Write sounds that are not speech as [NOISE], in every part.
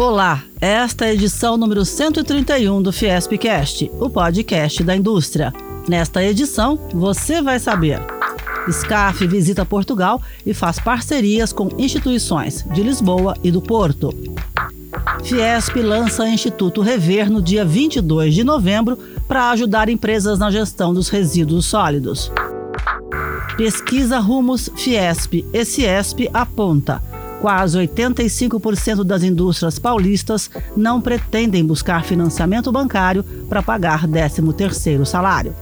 Olá, esta é a edição número 131 do Fiespcast, o podcast da indústria. Nesta edição, você vai saber. SCAF visita Portugal e faz parcerias com instituições de Lisboa e do Porto. Fiesp lança Instituto Rever no dia 22 de novembro para ajudar empresas na gestão dos resíduos sólidos. Pesquisa Rumos Fiesp e Ciesp aponta quase 85% das indústrias paulistas não pretendem buscar financiamento bancário para pagar 13º salário.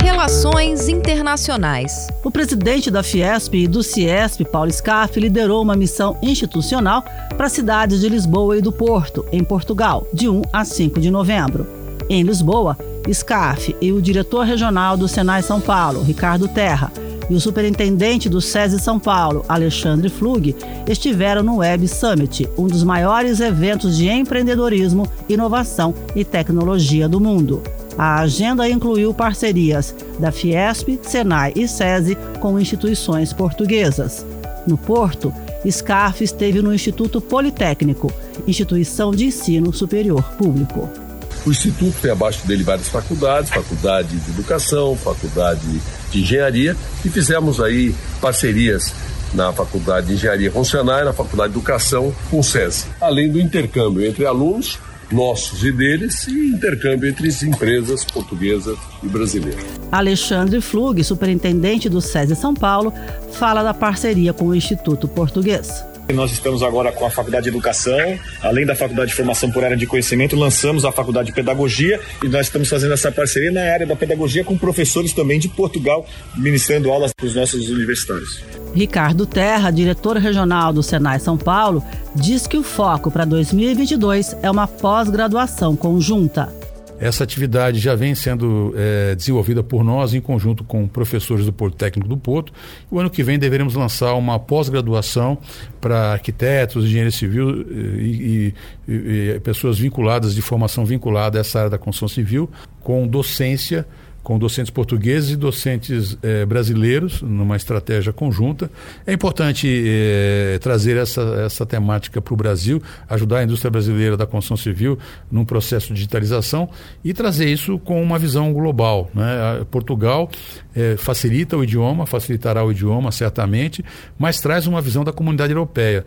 Relações Internacionais. O presidente da Fiesp e do Ciesp, Paulo Scaff, liderou uma missão institucional para as cidades de Lisboa e do Porto, em Portugal, de 1 a 5 de novembro. Em Lisboa, Scaff e o diretor regional do Senai São Paulo, Ricardo Terra, e o superintendente do SESI São Paulo, Alexandre Flug, estiveram no Web Summit, um dos maiores eventos de empreendedorismo, inovação e tecnologia do mundo. A agenda incluiu parcerias da Fiesp, Senai e SESI com instituições portuguesas. No Porto, SCAF esteve no Instituto Politécnico, instituição de ensino superior público. O Instituto tem abaixo dele várias faculdades, faculdade de educação, faculdade de engenharia, e fizemos aí parcerias na Faculdade de Engenharia Funcional e na Faculdade de Educação com o SESI, além do intercâmbio entre alunos nossos e deles e intercâmbio entre as empresas portuguesas e brasileiras. Alexandre Flug, superintendente do SESI São Paulo, fala da parceria com o Instituto Português. Nós estamos agora com a Faculdade de Educação, além da Faculdade de Formação por Área de Conhecimento, lançamos a Faculdade de Pedagogia e nós estamos fazendo essa parceria na área da pedagogia com professores também de Portugal, ministrando aulas para os nossos universitários. Ricardo Terra, diretor regional do Senai São Paulo, diz que o foco para 2022 é uma pós-graduação conjunta. Essa atividade já vem sendo é, desenvolvida por nós em conjunto com professores do Porto Técnico do Porto. O ano que vem deveremos lançar uma pós-graduação para arquitetos, engenheiros civil eh, e, e, e pessoas vinculadas, de formação vinculada a essa área da construção civil, com docência com docentes portugueses e docentes eh, brasileiros, numa estratégia conjunta. É importante eh, trazer essa, essa temática para o Brasil, ajudar a indústria brasileira da construção civil num processo de digitalização e trazer isso com uma visão global. Né? Portugal eh, facilita o idioma, facilitará o idioma certamente, mas traz uma visão da comunidade europeia.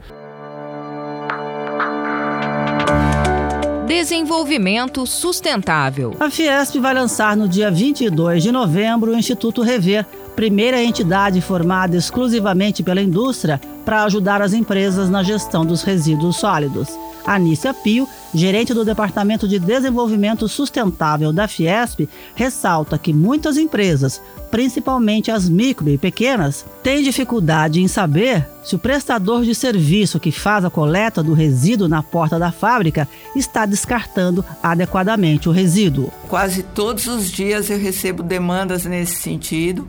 Desenvolvimento Sustentável. A Fiesp vai lançar no dia 22 de novembro o Instituto Rever, primeira entidade formada exclusivamente pela indústria para ajudar as empresas na gestão dos resíduos sólidos. Anícia Pio, gerente do Departamento de Desenvolvimento Sustentável da Fiesp, ressalta que muitas empresas, principalmente as micro e pequenas, têm dificuldade em saber se o prestador de serviço que faz a coleta do resíduo na porta da fábrica está descartando adequadamente o resíduo. Quase todos os dias eu recebo demandas nesse sentido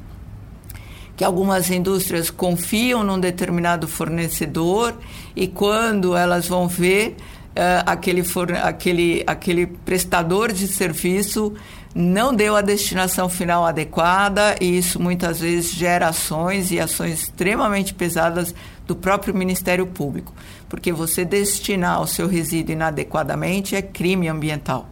que algumas indústrias confiam num determinado fornecedor e quando elas vão ver uh, aquele, aquele, aquele prestador de serviço não deu a destinação final adequada e isso muitas vezes gera ações e ações extremamente pesadas do próprio Ministério Público, porque você destinar o seu resíduo inadequadamente é crime ambiental.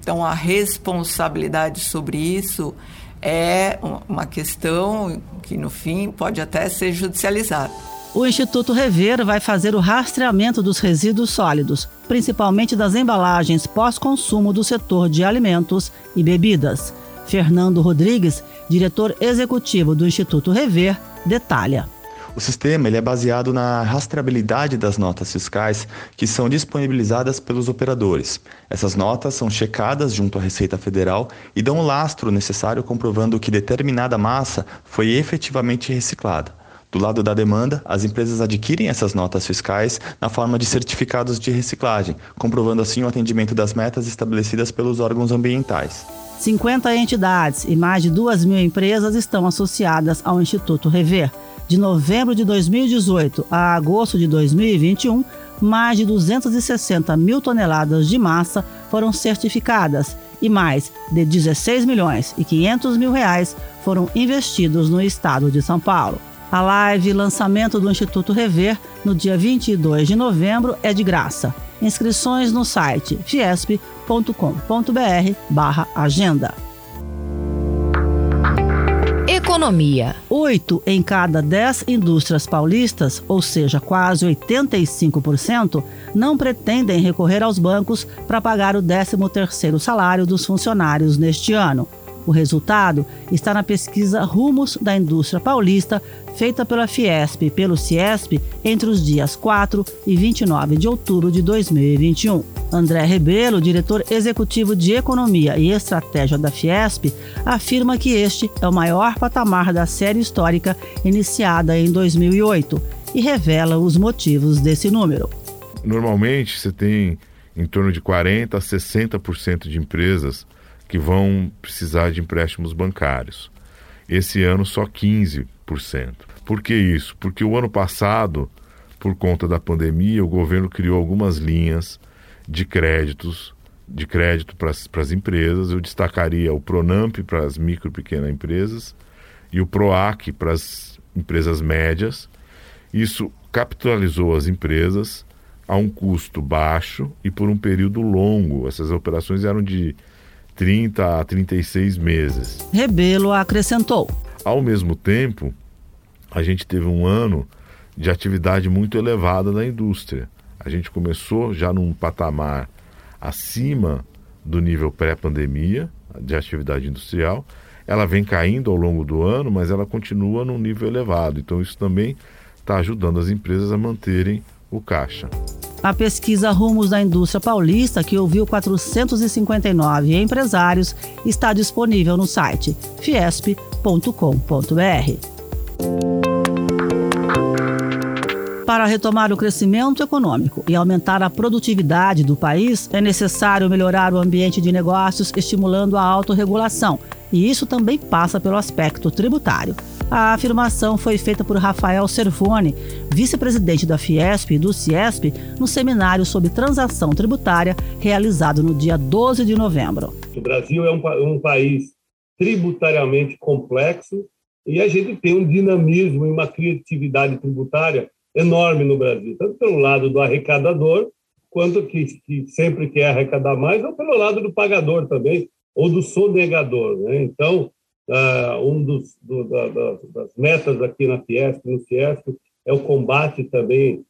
Então a responsabilidade sobre isso é uma questão que, no fim, pode até ser judicializada. O Instituto Rever vai fazer o rastreamento dos resíduos sólidos, principalmente das embalagens pós-consumo do setor de alimentos e bebidas. Fernando Rodrigues, diretor executivo do Instituto Rever, detalha. O sistema ele é baseado na rastreabilidade das notas fiscais que são disponibilizadas pelos operadores. Essas notas são checadas junto à Receita Federal e dão o lastro necessário comprovando que determinada massa foi efetivamente reciclada. Do lado da demanda, as empresas adquirem essas notas fiscais na forma de certificados de reciclagem, comprovando assim o atendimento das metas estabelecidas pelos órgãos ambientais. 50 entidades e mais de 2 mil empresas estão associadas ao Instituto Rever. De novembro de 2018 a agosto de 2021, mais de 260 mil toneladas de massa foram certificadas e mais de 16 milhões e 500 mil reais foram investidos no estado de São Paulo. A live lançamento do Instituto Rever, no dia 22 de novembro, é de graça. Inscrições no site fiesp.com.br/agenda. Economia. Oito em cada dez indústrias paulistas, ou seja, quase 85%, não pretendem recorrer aos bancos para pagar o 13º salário dos funcionários neste ano. O resultado está na pesquisa Rumos da Indústria Paulista, feita pela Fiesp e pelo Ciesp entre os dias 4 e 29 de outubro de 2021. André Rebelo, diretor executivo de Economia e Estratégia da Fiesp, afirma que este é o maior patamar da série histórica iniciada em 2008 e revela os motivos desse número. Normalmente, você tem em torno de 40 a 60% de empresas que vão precisar de empréstimos bancários. Esse ano só 15%. Por que isso? Porque o ano passado, por conta da pandemia, o governo criou algumas linhas de créditos, de crédito para as empresas. Eu destacaria o Pronamp para as micro e pequenas empresas e o Proac para as empresas médias. Isso capitalizou as empresas a um custo baixo e por um período longo. Essas operações eram de 30 a 36 meses. Rebelo acrescentou. Ao mesmo tempo, a gente teve um ano de atividade muito elevada na indústria. A gente começou já num patamar acima do nível pré-pandemia de atividade industrial. Ela vem caindo ao longo do ano, mas ela continua num nível elevado. Então, isso também está ajudando as empresas a manterem o caixa. A pesquisa Rumos da Indústria Paulista, que ouviu 459 empresários, está disponível no site fiesp.com.br. Para retomar o crescimento econômico e aumentar a produtividade do país, é necessário melhorar o ambiente de negócios, estimulando a autorregulação. E isso também passa pelo aspecto tributário. A afirmação foi feita por Rafael Servone, vice-presidente da Fiesp e do Ciesp, no seminário sobre transação tributária realizado no dia 12 de novembro. O Brasil é um, um país tributariamente complexo e a gente tem um dinamismo e uma criatividade tributária enorme no Brasil, tanto pelo lado do arrecadador, quanto que, que sempre quer arrecadar mais, ou pelo lado do pagador também, ou do sonegador. Né? Então, Uh, um dos do, da, da, das metas aqui na Fiesp, no Fiesp, é o combate também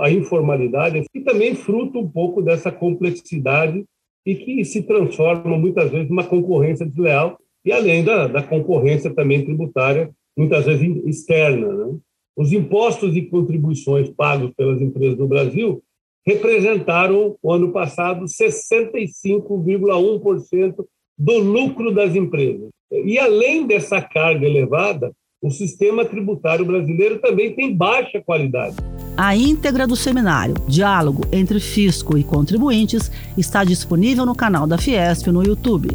à informalidade, e também fruto um pouco dessa complexidade e que se transforma muitas vezes numa concorrência desleal, e além da, da concorrência também tributária, muitas vezes externa. Né? Os impostos e contribuições pagos pelas empresas no Brasil representaram, o ano passado, 65,1% do lucro das empresas. E além dessa carga elevada, o sistema tributário brasileiro também tem baixa qualidade. A íntegra do seminário Diálogo entre Fisco e Contribuintes está disponível no canal da Fiesp no YouTube.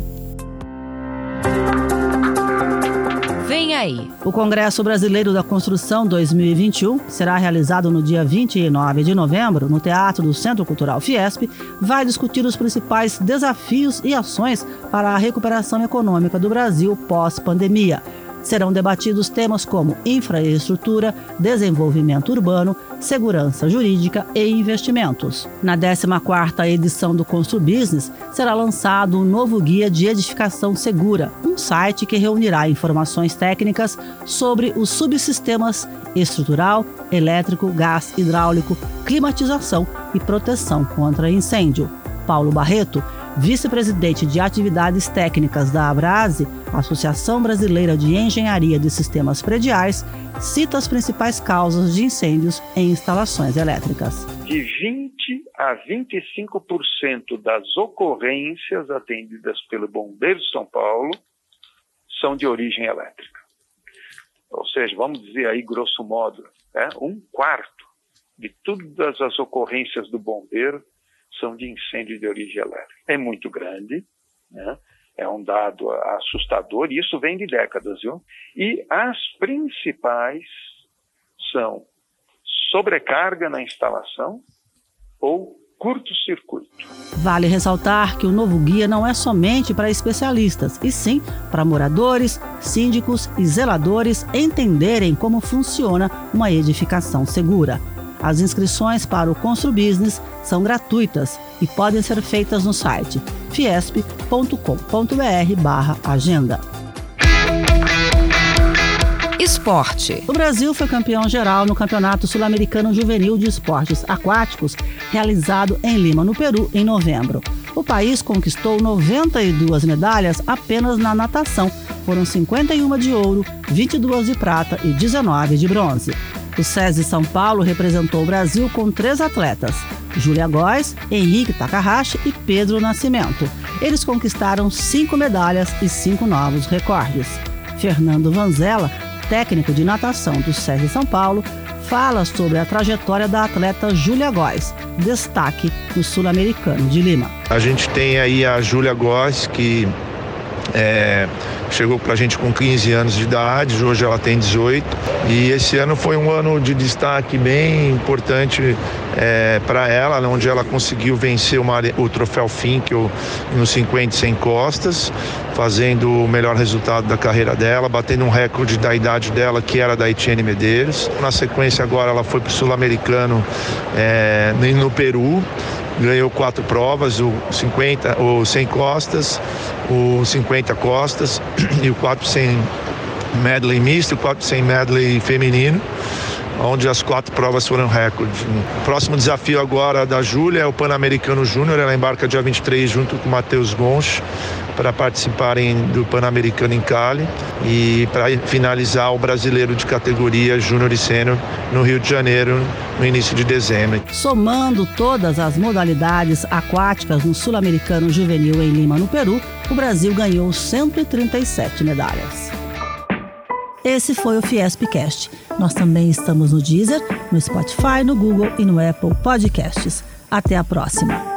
Vem aí. O Congresso Brasileiro da Construção 2021 será realizado no dia 29 de novembro no Teatro do Centro Cultural Fiesp. Vai discutir os principais desafios e ações para a recuperação econômica do Brasil pós-pandemia serão debatidos temas como infraestrutura, desenvolvimento urbano, segurança jurídica e investimentos. Na 14ª edição do Constru Business, será lançado um novo guia de edificação segura, um site que reunirá informações técnicas sobre os subsistemas estrutural, elétrico, gás, hidráulico, climatização e proteção contra incêndio. Paulo Barreto vice-presidente de atividades técnicas da Abrase, Associação Brasileira de Engenharia de Sistemas Prediais, cita as principais causas de incêndios em instalações elétricas. De 20 a 25% das ocorrências atendidas pelo Bombeiro de São Paulo são de origem elétrica. Ou seja, vamos dizer aí, grosso modo, né, um quarto de todas as ocorrências do bombeiro são de incêndio de origem elétrica. É muito grande, né? é um dado assustador, e isso vem de décadas, viu? E as principais são sobrecarga na instalação ou curto-circuito. Vale ressaltar que o novo guia não é somente para especialistas, e sim para moradores, síndicos e zeladores entenderem como funciona uma edificação segura. As inscrições para o Constru Business são gratuitas e podem ser feitas no site fiesp.com.br/agenda. Esporte. O Brasil foi campeão geral no Campeonato Sul-Americano Juvenil de Esportes Aquáticos, realizado em Lima, no Peru, em novembro. O país conquistou 92 medalhas apenas na natação. Foram 51 de ouro, 22 de prata e 19 de bronze. O SESI São Paulo representou o Brasil com três atletas: Júlia Góes, Henrique Takahashi e Pedro Nascimento. Eles conquistaram cinco medalhas e cinco novos recordes. Fernando Vanzella técnico de natação do SESI São Paulo, fala sobre a trajetória da atleta Júlia Góes, destaque no Sul-Americano de Lima. A gente tem aí a Júlia Góes, que é, chegou para a gente com 15 anos de idade, hoje ela tem 18. E esse ano foi um ano de destaque bem importante é, para ela, onde ela conseguiu vencer uma, o troféu Finkel nos 50 e 100 costas, fazendo o melhor resultado da carreira dela, batendo um recorde da idade dela, que era da Etienne Medeiros. Na sequência, agora ela foi para o Sul-Americano é, no Peru ganhou quatro provas, o 50, o 100 costas, o 50 costas [CLEARS THROAT] e o 400 medley misto, o 400 medley feminino onde as quatro provas foram recorde. O próximo desafio agora da Júlia é o Pan-Americano Júnior, ela embarca dia 23 junto com o Matheus Gonch para participarem do Pan-Americano em Cali e para finalizar o brasileiro de categoria Júnior e Sênior no Rio de Janeiro no início de dezembro. Somando todas as modalidades aquáticas no Sul-Americano Juvenil em Lima, no Peru, o Brasil ganhou 137 medalhas. Esse foi o Fiespcast. Nós também estamos no Deezer, no Spotify, no Google e no Apple Podcasts. Até a próxima.